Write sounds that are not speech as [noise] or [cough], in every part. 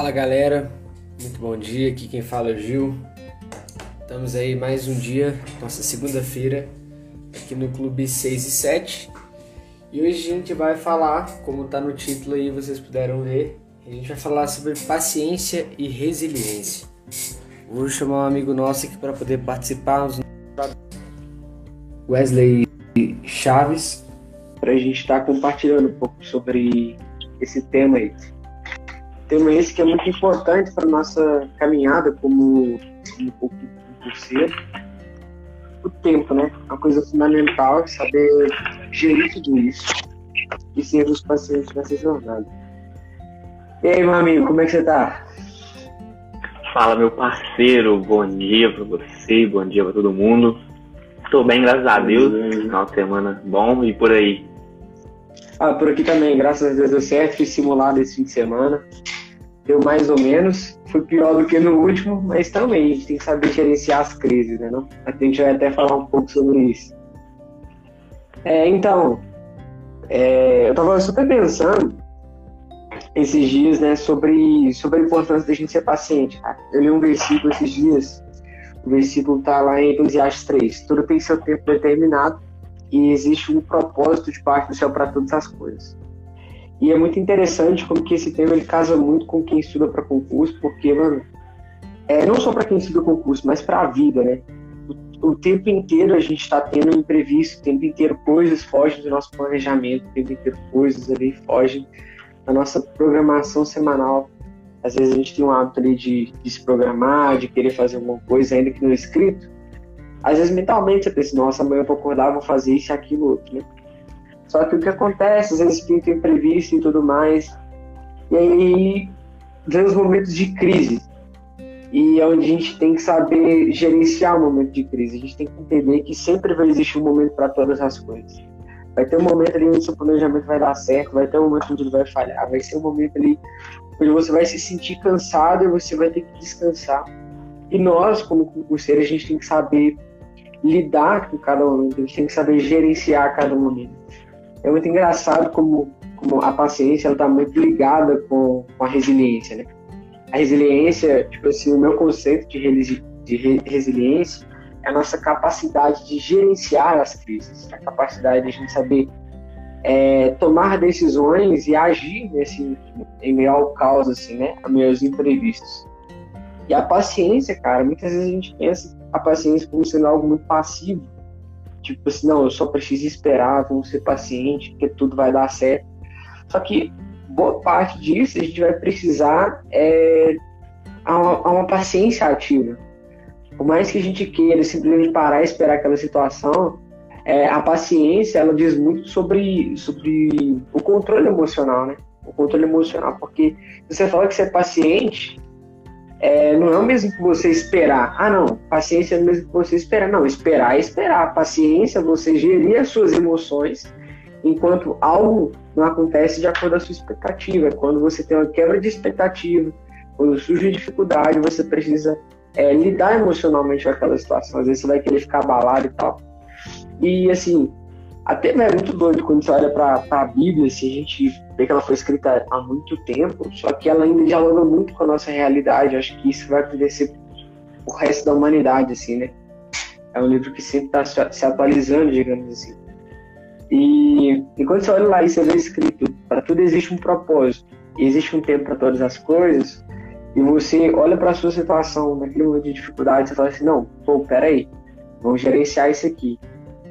Fala galera, muito bom dia. Aqui quem fala é o Gil. Estamos aí mais um dia, nossa segunda-feira, aqui no Clube 6 e 7. E hoje a gente vai falar, como está no título aí, vocês puderam ver, a gente vai falar sobre paciência e resiliência. Vou chamar um amigo nosso aqui para poder participar, Wesley Chaves, para a gente estar tá compartilhando um pouco sobre esse tema aí. Tema esse que é muito importante para nossa caminhada como, como concurseiro. O tempo, né? Uma coisa fundamental, saber gerir tudo isso e ser os pacientes nessa jornada. E aí, meu amigo, como é que você tá? Fala, meu parceiro, bom dia para você, bom dia para todo mundo. Estou bem, graças a Deus. Final de semana bom e por aí. Ah, por aqui também, graças a Deus deu certo. Fiz simulado esse fim de semana. Deu mais ou menos. Foi pior do que no último, mas também a gente tem que saber gerenciar as crises, né? Não? A gente vai até falar um pouco sobre isso. É, então, é, eu estava super pensando esses dias, né, sobre, sobre a importância da gente ser paciente. Eu li um versículo esses dias. O versículo está lá em Eclesiastes 3. Tudo tem seu tempo determinado e existe um propósito de parte do céu para todas as coisas. E é muito interessante como que esse tema ele casa muito com quem estuda para concurso, porque, mano, é não só para quem estuda concurso, mas para a vida, né? O, o, tempo inteiro a gente está tendo imprevisto, o tempo inteiro coisas fogem do nosso planejamento, o tempo inteiro coisas ali fogem da nossa programação semanal. Às vezes a gente tem um hábito ali de, de se programar, de querer fazer alguma coisa, ainda que no escrito, às vezes mentalmente você pensa, nossa, amanhã eu vou acordar, vou fazer isso, aquilo, outro, né? Só que o que acontece, às vezes imprevisto e tudo mais, e aí vem os momentos de crise. E é onde a gente tem que saber gerenciar o momento de crise. A gente tem que entender que sempre vai existir um momento para todas as coisas. Vai ter um momento ali onde seu planejamento vai dar certo, vai ter um momento onde ele vai falhar, vai ser um momento ali onde você vai se sentir cansado e você vai ter que descansar. E nós, como concurseiros, a gente tem que saber lidar com cada momento, a gente tem que saber gerenciar cada momento. É muito engraçado como, como a paciência está muito ligada com, com, a resiliência, né? A resiliência, tipo assim, o meu conceito de, de resiliência é a nossa capacidade de gerenciar as crises, a capacidade de a gente saber é, tomar decisões e agir nesse, em meio ao caos, assim, né? A meio aos imprevistos. E a paciência, cara, muitas vezes a gente pensa a paciência como sendo algo muito passivo. Tipo assim, não, eu só preciso esperar, vamos ser paciente, porque tudo vai dar certo. Só que boa parte disso a gente vai precisar é, a uma, a uma paciência ativa. Por mais que a gente queira simplesmente parar e esperar aquela situação, é, a paciência ela diz muito sobre, sobre o controle emocional, né? O controle emocional, porque você fala que você é paciente, é, não é o mesmo que você esperar. Ah, não, paciência é o mesmo que você esperar. Não, esperar é esperar. Paciência você gerir as suas emoções enquanto algo não acontece de acordo com a sua expectativa. É quando você tem uma quebra de expectativa, quando surge dificuldade, você precisa é, lidar emocionalmente com aquela situação. Às vezes você vai querer ficar abalado e tal. E assim, até é muito doido quando você olha para a Bíblia, assim, a gente vê que ela foi escrita há muito tempo, só que ela ainda dialoga muito com a nossa realidade. acho que isso vai acontecer o resto da humanidade, assim, né? É um livro que sempre está se atualizando, digamos assim. E, e quando você olha lá e você vê escrito, para tudo existe um propósito, existe um tempo para todas as coisas, e você olha para a sua situação naquele momento de dificuldade, você fala assim, não, pô, peraí, vamos gerenciar isso aqui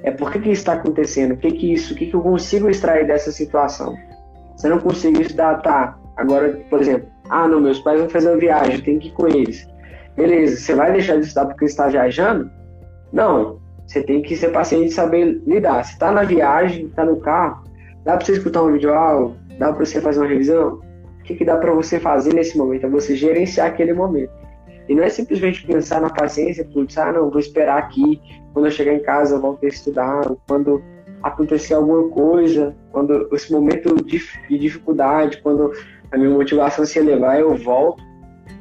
é por que, que isso está acontecendo? O que que isso? O que, que eu consigo extrair dessa situação? Se eu não consigo estudar, tá? Agora, por exemplo, ah, não, meus pais vão fazer uma viagem, tenho que ir com eles. Beleza, você vai deixar de estudar porque está viajando? Não, você tem que ser paciente e saber lidar. Você está na viagem, está no carro, dá para você escutar um vídeo aula, dá para você fazer uma revisão? O que, que dá para você fazer nesse momento? É você gerenciar aquele momento. E não é simplesmente pensar na paciência, putz, ah, não, vou esperar aqui, quando eu chegar em casa eu ter que estudar, quando acontecer alguma coisa, quando esse momento de, de dificuldade, quando a minha motivação se elevar, eu volto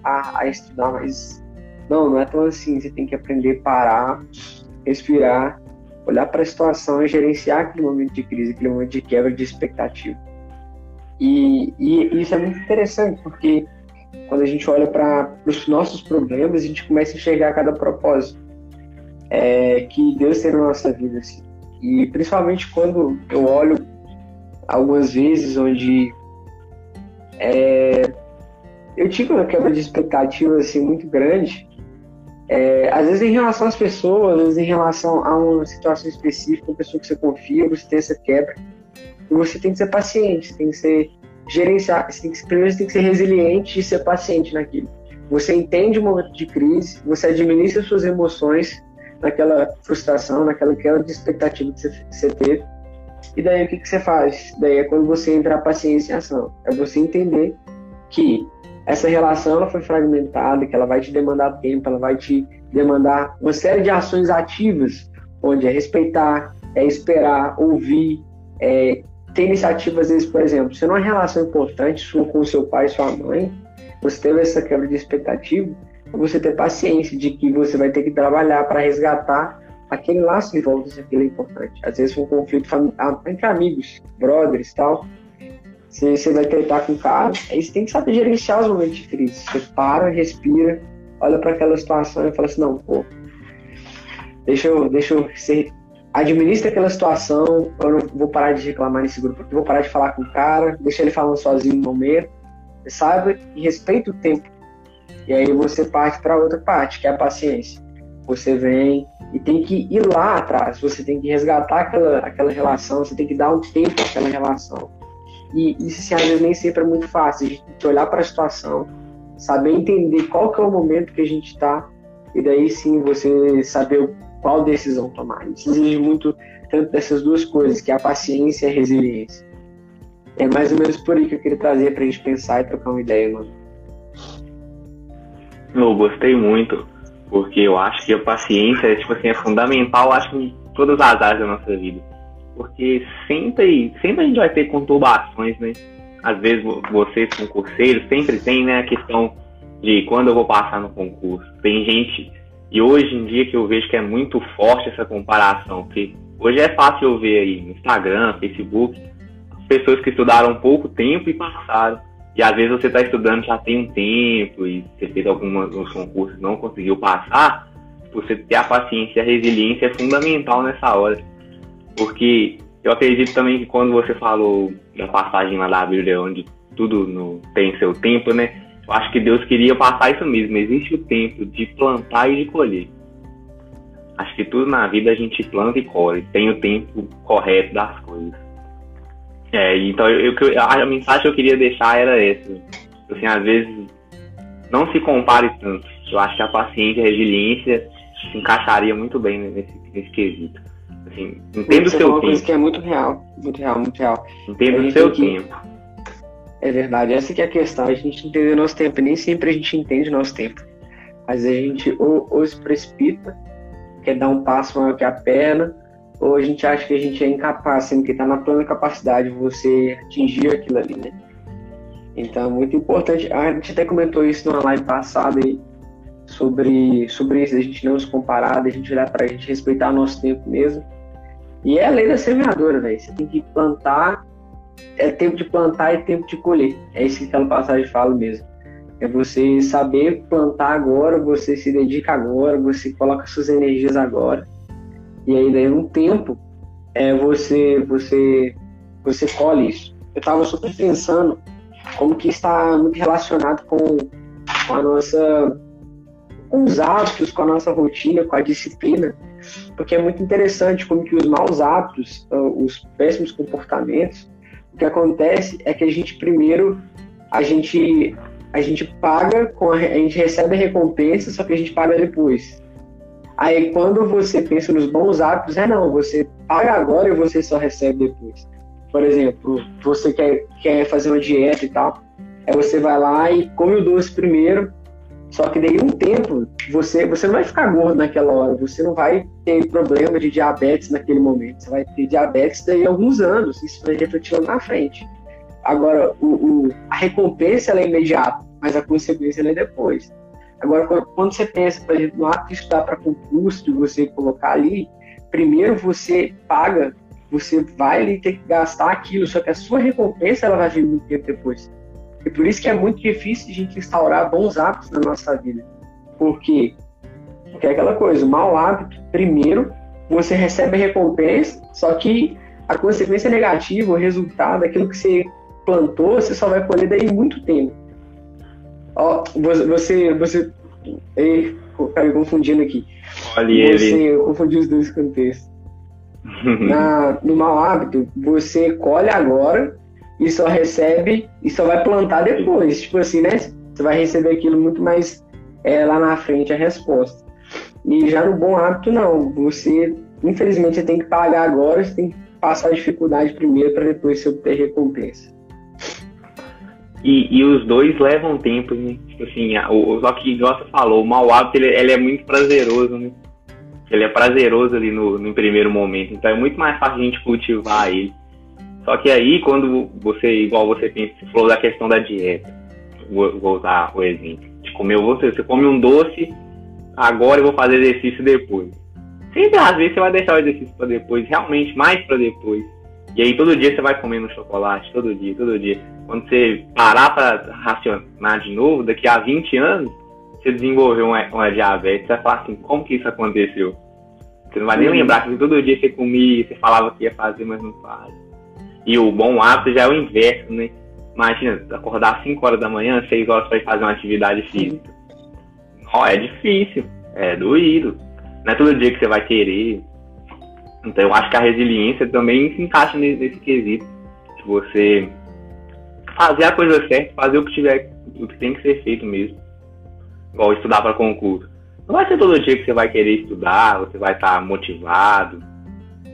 a, a estudar, mas não, não é tão assim, você tem que aprender a parar, respirar, olhar para a situação e gerenciar aquele momento de crise, aquele momento de quebra de expectativa. E, e, isso é muito interessante, porque quando a gente olha para os nossos problemas, a gente começa a enxergar cada propósito é, que Deus tem na nossa vida. Assim. E principalmente quando eu olho algumas vezes onde é, eu tive uma quebra de expectativa assim, muito grande, é, às vezes em relação às pessoas, às vezes em relação a uma situação específica, uma pessoa que você confia, você tem essa quebra, e você tem que ser paciente, tem que ser gerenciar, você tem que, primeiro você tem que ser resiliente e ser paciente naquilo. Você entende o momento de crise, você administra suas emoções naquela frustração, naquela quebra de expectativa que você, você teve, e daí o que, que você faz? Daí é quando você entra a paciência em ação. É você entender que essa relação ela foi fragmentada, que ela vai te demandar tempo, ela vai te demandar uma série de ações ativas, onde é respeitar, é esperar, ouvir, é ter iniciativas, às vezes, por exemplo, se numa relação importante sua com seu pai sua mãe, você teve essa quebra de expectativa, você ter paciência de que você vai ter que trabalhar para resgatar aquele laço de volta se aquilo é importante. Às vezes um conflito entre amigos, brothers tal, você, você vai tentar com o cara, aí você tem que saber gerenciar os momentos de crise. Você para, respira, olha para aquela situação e fala assim, não, pô, deixa eu, deixa eu ser, administra aquela situação, eu não vou parar de reclamar nesse grupo, eu vou parar de falar com o cara, deixa ele falando sozinho no momento, sabe? E respeita o tempo. E aí você parte para outra parte, que é a paciência. Você vem, e tem que ir lá atrás, você tem que resgatar aquela, aquela relação, você tem que dar um tempo àquela relação. E isso, assim, às vezes, nem sempre é muito fácil. Que olhar para a situação, saber entender qual que é o momento que a gente está, e daí sim você saber qual decisão tomar. Isso exige muito tanto dessas duas coisas, que é a paciência e a resiliência. É mais ou menos por aí que eu queria trazer para a gente pensar e trocar uma ideia, mano. Eu gostei muito porque eu acho que a paciência tipo assim, é fundamental, acho em todas as áreas da nossa vida. Porque sempre, sempre a gente vai ter conturbações, né? Às vezes vocês, concurseiros, sempre tem né, a questão de quando eu vou passar no concurso. Tem gente, e hoje em dia que eu vejo que é muito forte essa comparação, porque hoje é fácil eu ver aí no Instagram, Facebook, pessoas que estudaram pouco tempo e passaram. E às vezes você está estudando já tem um tempo e você fez alguns concursos e não conseguiu passar, você ter a paciência e a resiliência é fundamental nessa hora. Porque eu acredito também que quando você falou da passagem lá da Bíblia, onde tudo no, tem seu tempo, né? Eu acho que Deus queria passar isso mesmo. Existe o tempo de plantar e de colher. Acho que tudo na vida a gente planta e colhe. Tem o tempo correto das coisas. É, então eu, eu, a mensagem que eu queria deixar era essa. Assim, às vezes, não se compare tanto. Eu acho que a paciência e a resiliência se encaixaria muito bem nesse, nesse quesito. Assim, entenda o seu tempo. Coisa que é muito real, muito real, muito real. Entenda o seu tempo. É verdade, essa que é a questão. A gente entender nosso tempo. Nem sempre a gente entende nosso tempo. Vezes a gente ou, ou se precipita, quer dar um passo maior que a perna, ou a gente acha que a gente é incapaz, sendo que está na plena capacidade de você atingir aquilo ali, né? Então, é muito importante. A gente até comentou isso numa live passada aí, sobre, sobre isso, a gente não se comparar, a gente olhar para a gente respeitar o nosso tempo mesmo. E é a lei da semeadora, velho. Você tem que plantar, é tempo de plantar e tempo de colher. É isso que aquela passagem fala mesmo. É você saber plantar agora, você se dedica agora, você coloca suas energias agora e aí daí um tempo é, você você você colhe isso. Eu estava super pensando como que está muito relacionado com, com a nossa com os hábitos, com a nossa rotina, com a disciplina, porque é muito interessante como que os maus hábitos, ah, os péssimos comportamentos, o que acontece é que a gente primeiro a gente a gente paga com a, a gente recebe a recompensa, só que a gente paga depois. Aí quando você pensa nos bons hábitos, é não, você paga agora e você só recebe depois. Por exemplo, você quer, quer fazer uma dieta e tal, aí você vai lá e come o doce primeiro, só que daí um tempo você, você não vai ficar gordo naquela hora, você não vai ter problema de diabetes naquele momento, você vai ter diabetes daí alguns anos, isso vai refletir lá na frente. Agora, o, o, a recompensa é imediata, mas a consequência é depois. Agora, quando você pensa, por exemplo, no ato de estudar para concurso, de você colocar ali, primeiro você paga, você vai ali ter que gastar aquilo, só que a sua recompensa ela vai vir muito tempo depois. E por isso que é muito difícil a gente instaurar bons hábitos na nossa vida. Por quê? Porque é aquela coisa, o mau hábito, primeiro, você recebe a recompensa, só que a consequência negativa, o resultado, aquilo que você plantou, você só vai colher daí muito tempo. Ó, você, você, ei, cara, confundindo aqui. Olha você, ele. Eu confundi os dois contextos. [laughs] Na, no mau hábito, você colhe agora e só recebe e só vai plantar depois. Tipo assim, né? Você vai receber aquilo muito mais é, lá na frente a resposta. E já no bom hábito, não. Você, infelizmente, você tem que pagar agora, você tem que passar a dificuldade primeiro para depois você obter recompensa. E, e, os dois levam tempo, né? Tipo assim, o, só que, você falou, o mau hábito ele, ele, é muito prazeroso, né? Ele é prazeroso ali no, no primeiro momento. Então é muito mais fácil a gente cultivar ele. Só que aí, quando você, igual você pensa, você falou da questão da dieta, vou, vou usar o exemplo. De comer, você, você come um doce, agora eu vou fazer exercício depois. Sempre às vezes você vai deixar o exercício para depois, realmente mais para depois. E aí todo dia você vai comendo chocolate, todo dia, todo dia. Quando você parar para racionar de novo, daqui a 20 anos, você desenvolveu uma, uma diabetes, você vai falar assim, como que isso aconteceu? Você não vai nem lembrar que todo dia você comia, você falava que ia fazer, mas não faz. E o bom hábito já é o inverso, né? Imagina, acordar às 5 horas da manhã, 6 horas para fazer uma atividade física. Não, é difícil, é doído. Não é todo dia que você vai querer. Então eu acho que a resiliência também se encaixa nesse, nesse quesito. Se você fazer a coisa certa, fazer o que tiver, o que tem que ser feito mesmo. Igual estudar para concurso. Não vai ser todo dia que você vai querer estudar, você vai estar motivado,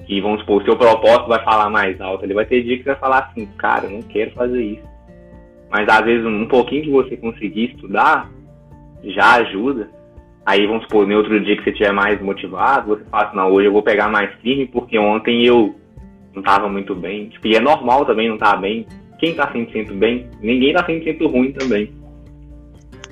que vamos supor, o seu propósito vai falar mais alto. Ele vai ter dia que vai falar assim, cara, não quero fazer isso. Mas às vezes um pouquinho que você conseguir estudar já ajuda. Aí vamos supor, no outro dia que você estiver mais motivado, você fala assim, não, hoje eu vou pegar mais firme porque ontem eu não estava muito bem. Tipo, e é normal também não estar tá bem. Quem está 100% bem, ninguém está 100% ruim também.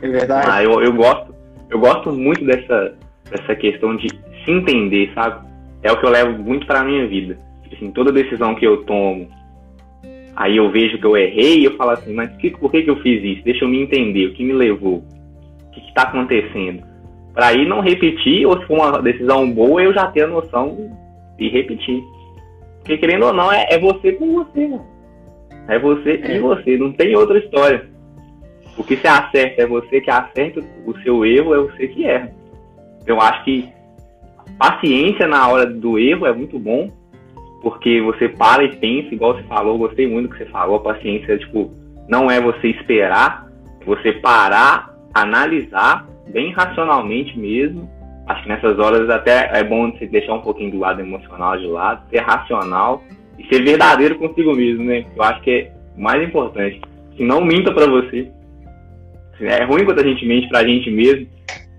É verdade. Ah, eu, eu gosto, eu gosto muito dessa, dessa questão de se entender, sabe? É o que eu levo muito para minha vida. Tipo assim, toda decisão que eu tomo, aí eu vejo que eu errei e eu falo assim, mas que, por que, que eu fiz isso? Deixa eu me entender, o que me levou? O que está acontecendo? Para aí não repetir, ou se for uma decisão boa, eu já ter a noção e repetir. Porque querendo ou não, é, é você com você, mano. É você é. e você, não tem outra história. O que você acerta é você que acerta, o seu erro é você que erra. Eu acho que paciência na hora do erro é muito bom, porque você para e pensa, igual você falou, gostei muito do que você falou, a paciência, tipo, não é você esperar, é você parar, analisar, bem racionalmente mesmo. Acho que nessas horas até é bom você deixar um pouquinho do lado emocional de lado, ser racional e ser verdadeiro consigo mesmo, né? Eu acho que é o mais importante. Se não minta para você. É ruim quando a gente mente pra gente mesmo,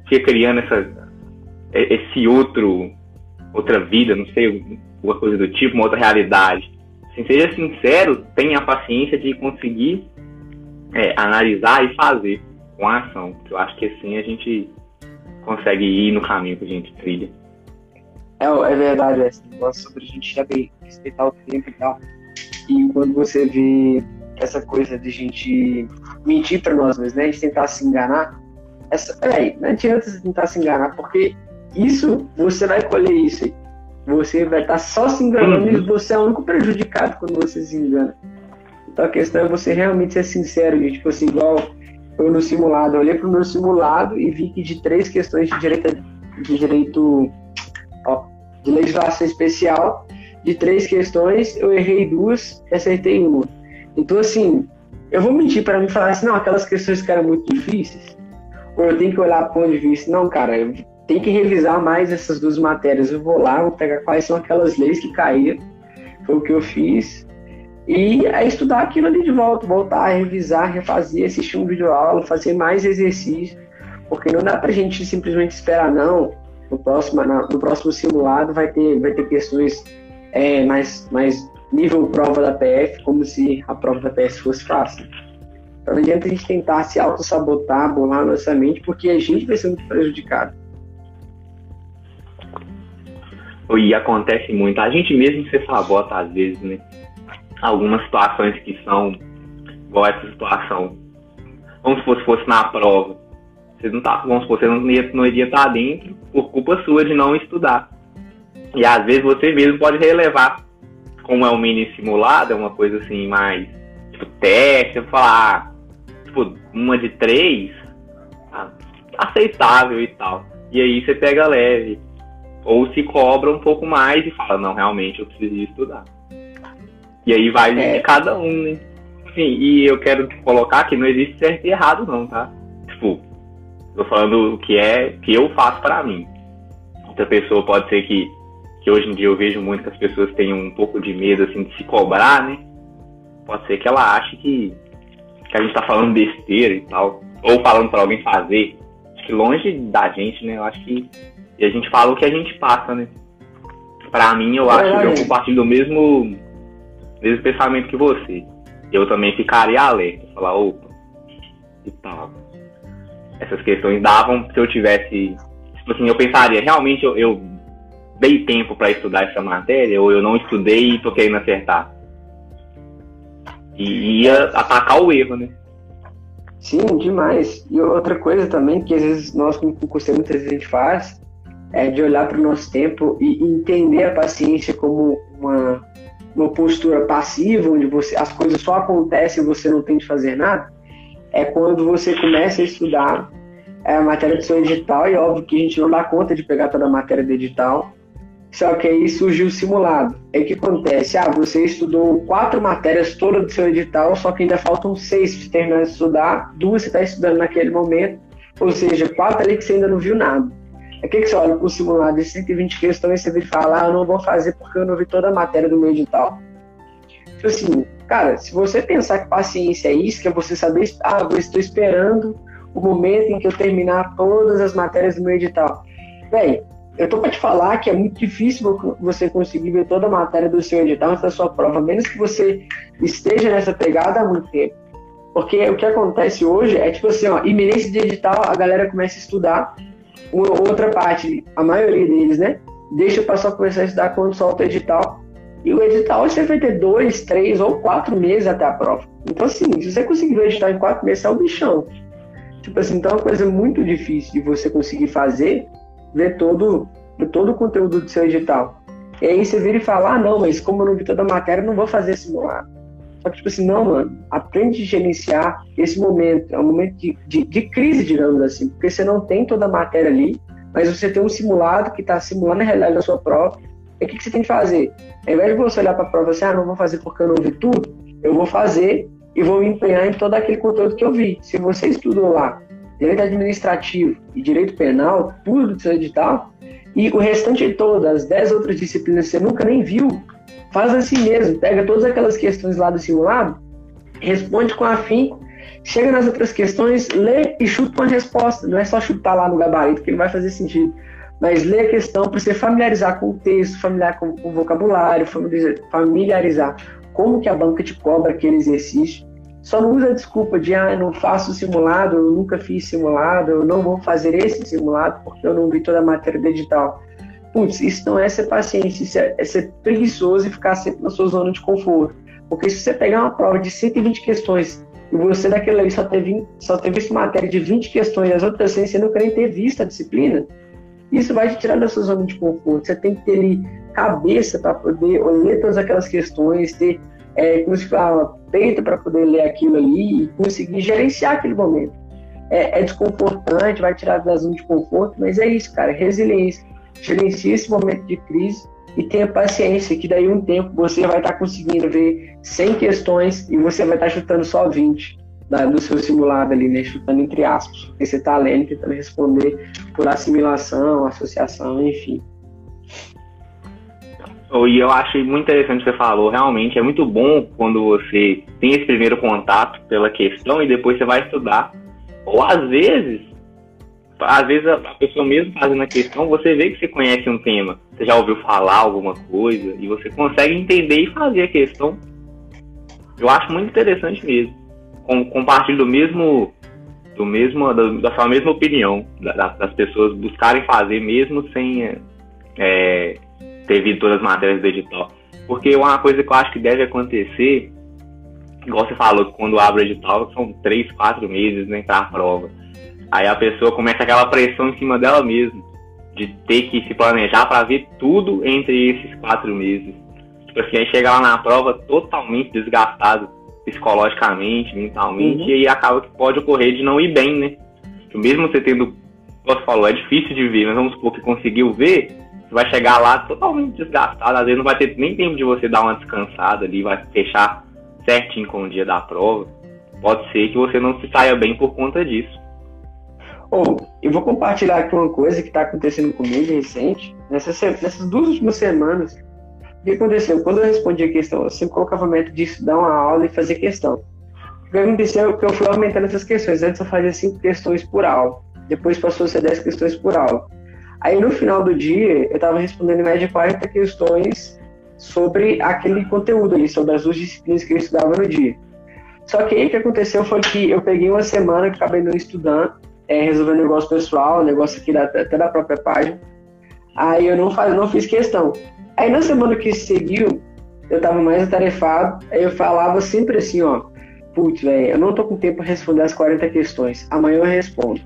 fica criando essa, esse outro, outra vida, não sei, alguma coisa do tipo, uma outra realidade. Assim, seja sincero, tenha a paciência de conseguir é, analisar e fazer com a ação. Eu acho que assim a gente consegue ir no caminho que a gente trilha. É, é verdade, esse negócio sobre a gente saber respeitar o tempo e tal. E quando você vê essa coisa de gente mentir para nós mesmos, né? A gente tentar se enganar. Essa, peraí, não adianta você tentar se enganar, porque isso, você vai colher isso. Você vai estar tá só se enganando uhum. e você é o único prejudicado quando você se engana. Então a questão é você realmente ser sincero, gente. Tipo assim, igual eu no simulado, eu olhei pro meu simulado e vi que de três questões de direito, de direito ó, de legislação especial, de três questões, eu errei duas e acertei uma. Então, assim, eu vou mentir para mim falar assim, não, aquelas questões que eram muito difíceis, ou eu tenho que olhar para onde vista, não, cara, eu tem que revisar mais essas duas matérias. Eu vou lá, vou pegar quais são aquelas leis que caíram, foi o que eu fiz, e é estudar aquilo ali de volta, voltar a revisar, refazer, assistir um vídeo aula, fazer mais exercício, porque não dá pra gente simplesmente esperar, não, no próximo, no próximo simulado vai ter, vai ter questões é, mais, mais nível prova da PF, como se a prova da PF fosse fácil. Então não adianta a gente tentar se auto-sabotar, bolar nossa mente, porque a gente vai ser muito prejudicado. E acontece muito. A gente mesmo se sabota às vezes, né? Algumas situações que são igual essa situação vamos supor, se fosse na prova, você não tá, vamos supor, você não, não iria estar dentro por culpa sua de não estudar. E às vezes você mesmo pode relevar, como é um mini simulado, é uma coisa assim mais, tipo, teste, falar, ah, tipo, uma de três, ah, aceitável e tal. E aí você pega leve. Ou se cobra um pouco mais e fala, não, realmente eu preciso estudar. E aí vai é. de cada um, né? Sim, e eu quero colocar que não existe certo e errado não, tá? Tipo, tô falando o que é que eu faço para mim. Outra pessoa pode ser que, que hoje em dia eu vejo muito que as pessoas têm um pouco de medo assim de se cobrar, né? Pode ser que ela ache que, que a gente tá falando besteira e tal. Ou falando para alguém fazer. Acho que longe da gente, né? Eu acho que. E a gente fala o que a gente passa, né? Pra mim, eu acho que eu compartilho do mesmo, mesmo pensamento que você. Eu também ficaria alerta, falar, opa, e tal. Essas questões davam se eu tivesse. Tipo assim, eu pensaria, realmente eu, eu dei tempo para estudar essa matéria, ou eu não estudei e tô querendo acertar. E ia atacar o erro, né? Sim, demais. E outra coisa também, que às vezes nós, como concurseiro, muitas vezes a gente faz, é de olhar para o nosso tempo e entender a paciência como uma, uma postura passiva, onde você, as coisas só acontecem e você não tem de fazer nada, é quando você começa a estudar é, a matéria do seu edital, e óbvio que a gente não dá conta de pegar toda a matéria do edital, só que aí surgiu o simulado. Aí o que acontece? Ah, você estudou quatro matérias todas do seu edital, só que ainda faltam seis para terminar de estudar, duas você está estudando naquele momento, ou seja, quatro ali que você ainda não viu nada. É que, que você olha para o simulado de 120 questões e você vem falar, ah, eu não vou fazer porque eu não vi toda a matéria do meu edital. Tipo assim, cara, se você pensar que paciência é isso, que é você saber, ah, eu estou esperando o momento em que eu terminar todas as matérias do meu edital. Bem, eu tô para te falar que é muito difícil você conseguir ver toda a matéria do seu edital antes da sua prova, menos que você esteja nessa pegada há muito tempo. Porque o que acontece hoje é tipo assim, ó, iminência de edital, a galera começa a estudar, uma outra parte, a maioria deles, né? Deixa o pessoal começar a estudar quando solta o edital. E o edital você vai ter dois, três ou quatro meses até a prova. Então, assim, se você conseguir ver o edital em quatro meses, é o bichão. Tipo assim, então é uma coisa muito difícil de você conseguir fazer ver todo, todo o conteúdo do seu edital. E aí você vira e fala, ah, não, mas como eu não vi toda a matéria, não vou fazer simulado. Só que, tipo assim, não, mano, aprende a gerenciar esse momento. É um momento de, de, de crise, digamos assim, porque você não tem toda a matéria ali, mas você tem um simulado que está simulando a realidade da sua prova. E o que, que você tem que fazer? Ao invés de você olhar para a prova assim, ah, não vou fazer porque eu não vi tudo, eu vou fazer e vou me empenhar em todo aquele conteúdo que eu vi. Se você estudou lá direito administrativo e direito penal, tudo do seu edital, e o restante de todas, as 10 outras disciplinas que você nunca nem viu, faz assim mesmo, pega todas aquelas questões lá do simulado, responde com afim, chega nas outras questões, lê e chuta uma resposta. Não é só chutar lá no gabarito, que não vai fazer sentido. Mas lê a questão para você familiarizar com o texto, familiar com o vocabulário, familiarizar como que a banca te cobra aquele exercício só não usa a desculpa de, ah, eu não faço simulado, eu nunca fiz simulado, eu não vou fazer esse simulado porque eu não vi toda a matéria digital. Putz, isso não é ser paciente, isso é, é ser preguiçoso e ficar sempre na sua zona de conforto. Porque se você pegar uma prova de 120 questões e você daquele ali só teve, só ter visto matéria de 20 questões e as outras 100 você não quer ter visto a disciplina, isso vai te tirar da sua zona de conforto. Você tem que ter ali cabeça para poder ler todas aquelas questões, ter é, como se fala, peito para poder ler aquilo ali e conseguir gerenciar aquele momento. É, é desconfortante, vai tirar da zona de conforto, mas é isso, cara, resiliência. Gerencia esse momento de crise e tenha paciência, que daí um tempo você vai estar tá conseguindo ver 100 questões e você vai estar tá chutando só 20 da, do seu simulado ali, né? Chutando entre aspas, porque você está lendo, tentando responder por assimilação, associação, enfim. E eu achei muito interessante o que você falou. Realmente é muito bom quando você tem esse primeiro contato pela questão e depois você vai estudar. Ou às vezes, às vezes a pessoa mesmo fazendo a questão, você vê que você conhece um tema, você já ouviu falar alguma coisa e você consegue entender e fazer a questão. Eu acho muito interessante mesmo. Com, compartilho do mesmo, do mesmo, da, da sua mesma opinião, da, das pessoas buscarem fazer mesmo sem é, ter visto todas as matérias do edital. Porque uma coisa que eu acho que deve acontecer igual você falou, quando abre o edital, são três, quatro meses né, para a prova. Aí a pessoa começa aquela pressão em cima dela mesma, de ter que se planejar para ver tudo entre esses quatro meses. Tipo assim, aí chega lá na prova totalmente desgastado psicologicamente, mentalmente, uhum. e aí acaba que pode ocorrer de não ir bem, né? Que mesmo você tendo, como você falou, é difícil de ver, mas vamos supor que conseguiu ver, você vai chegar lá totalmente desgastado, às vezes não vai ter nem tempo de você dar uma descansada ali, vai fechar certinho com o dia da prova. Pode ser que você não se saia bem por conta disso. Oh, eu vou compartilhar aqui uma coisa que está acontecendo comigo recente. Nessas, nessas duas últimas semanas, o que aconteceu? Quando eu respondi a questão, eu sempre colocava meta de estudar uma aula e fazer questão. O que aconteceu é que eu fui aumentando essas questões. Antes eu fazia cinco questões por aula. Depois passou a ser 10 questões por aula. Aí no final do dia, eu estava respondendo em média 40 questões sobre aquele conteúdo ali, sobre as duas disciplinas que eu estudava no dia. Só que aí o que aconteceu foi que eu peguei uma semana que acabei não estudando, é, resolvendo um negócio pessoal, um negócio aqui da, até da própria página. Aí eu não, faz, não fiz questão. Aí na semana que seguiu, eu tava mais atarefado, aí eu falava sempre assim, ó, putz, velho, eu não tô com tempo para responder as 40 questões, amanhã eu respondo.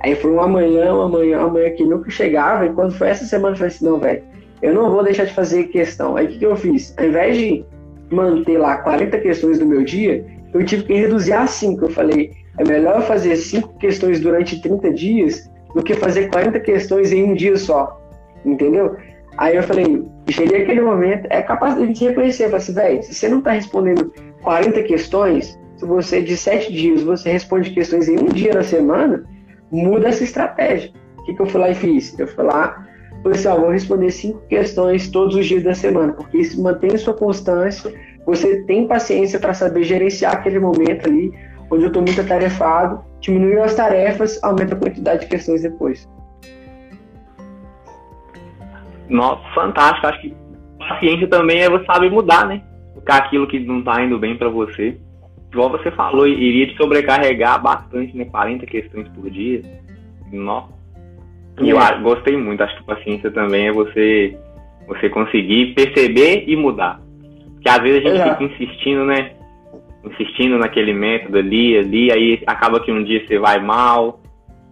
Aí foi um amanhã, um amanhã, um amanhã que nunca chegava, e quando foi essa semana eu falei assim, não, velho, eu não vou deixar de fazer questão. Aí o que, que eu fiz? Ao invés de manter lá 40 questões do meu dia, eu tive que reduzir a 5. Eu falei, é melhor fazer 5 questões durante 30 dias do que fazer 40 questões em um dia só. Entendeu? Aí eu falei, cheguei aquele momento, é capaz de a gente reconhecer, falar assim, velho, se você não está respondendo 40 questões, se você de 7 dias você responde questões em um dia na semana, muda essa estratégia. O que, que eu fui lá e fiz? Eu fui lá, falei assim, vou responder cinco questões todos os dias da semana, porque isso mantém sua constância, você tem paciência para saber gerenciar aquele momento ali, onde eu estou muito atarefado, diminuir as tarefas, aumenta a quantidade de questões depois. Nossa, fantástico. Acho que paciência também é você saber mudar, né? Ficar aquilo que não tá indo bem para você. Igual você falou, iria te sobrecarregar bastante, né? 40 questões por dia. Nossa. E eu é. gostei muito. Acho que paciência também é você, você conseguir perceber e mudar. Porque às vezes a gente fica insistindo, né? Insistindo naquele método ali, ali, aí acaba que um dia você vai mal,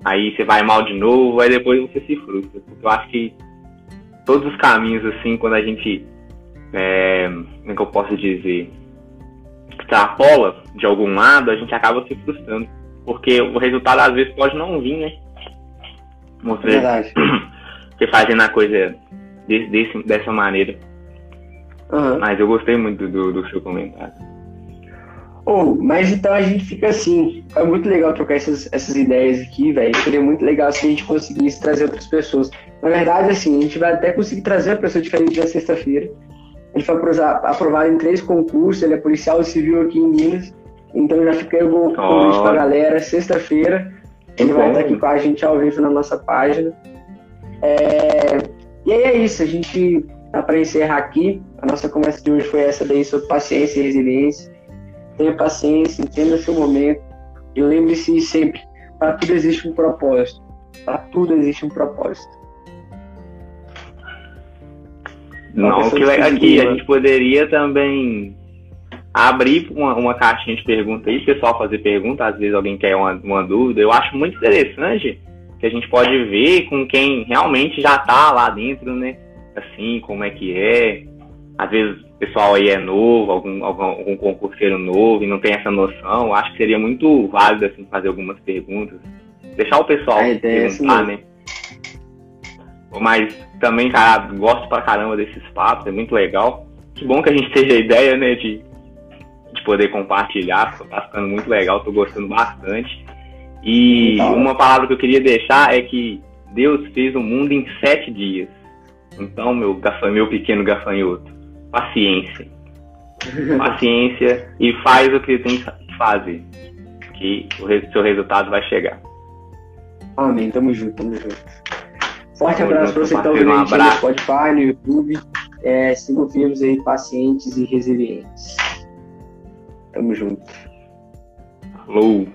aí você vai mal de novo, aí depois você se frustra. Porque eu acho que todos os caminhos, assim, quando a gente, é, como é que eu posso dizer, extrapola de algum lado, a gente acaba se frustrando. Porque o resultado às vezes pode não vir, né? Você, Verdade. [clears throat] você fazendo a coisa desse, desse, dessa maneira. Uhum. Mas eu gostei muito do, do seu comentário. Oh, mas então a gente fica assim. É muito legal trocar essas, essas ideias aqui, velho. Seria muito legal se a gente conseguisse trazer outras pessoas. Na verdade, assim, a gente vai até conseguir trazer uma pessoa diferente na sexta-feira. Ele foi aprovado em três concursos, ele é policial civil aqui em Minas. Então já fica aí o convite oh. pra galera. Sexta-feira, ele vai estar aqui com a gente ao vivo na nossa página. É... E aí é isso, a gente tá para encerrar aqui. A nossa conversa de hoje foi essa daí sobre paciência e resiliência tenha paciência, entenda seu momento e lembre-se sempre, para tudo existe um propósito. Para tudo existe um propósito. Não, que aqui a gente poderia também abrir uma, uma caixinha de perguntas aí, pessoal fazer pergunta, às vezes alguém quer uma, uma dúvida. Eu acho muito interessante que a gente pode ver com quem realmente já está lá dentro, né? Assim, como é que é. Às vezes pessoal aí é novo, algum, algum, algum, concurseiro novo e não tem essa noção, acho que seria muito válido assim, fazer algumas perguntas. Deixar o pessoal é, perguntar, né? Mas também, cara, gosto pra caramba desses papos, é muito legal. Que bom que a gente teve a ideia, né, de, de poder compartilhar, tá ficando muito legal, tô gostando bastante. E uma palavra que eu queria deixar é que Deus fez o mundo em sete dias. Então, meu, meu pequeno gafanhoto, paciência. Paciência e faz o que tem que fazer. Que o seu resultado vai chegar. Amém. Tamo junto, tamo junto. Forte tamo abraço para você que está ouvindo um no Spotify, no YouTube. É, sigam firmes aí, pacientes e resilientes. Tamo junto. Falou.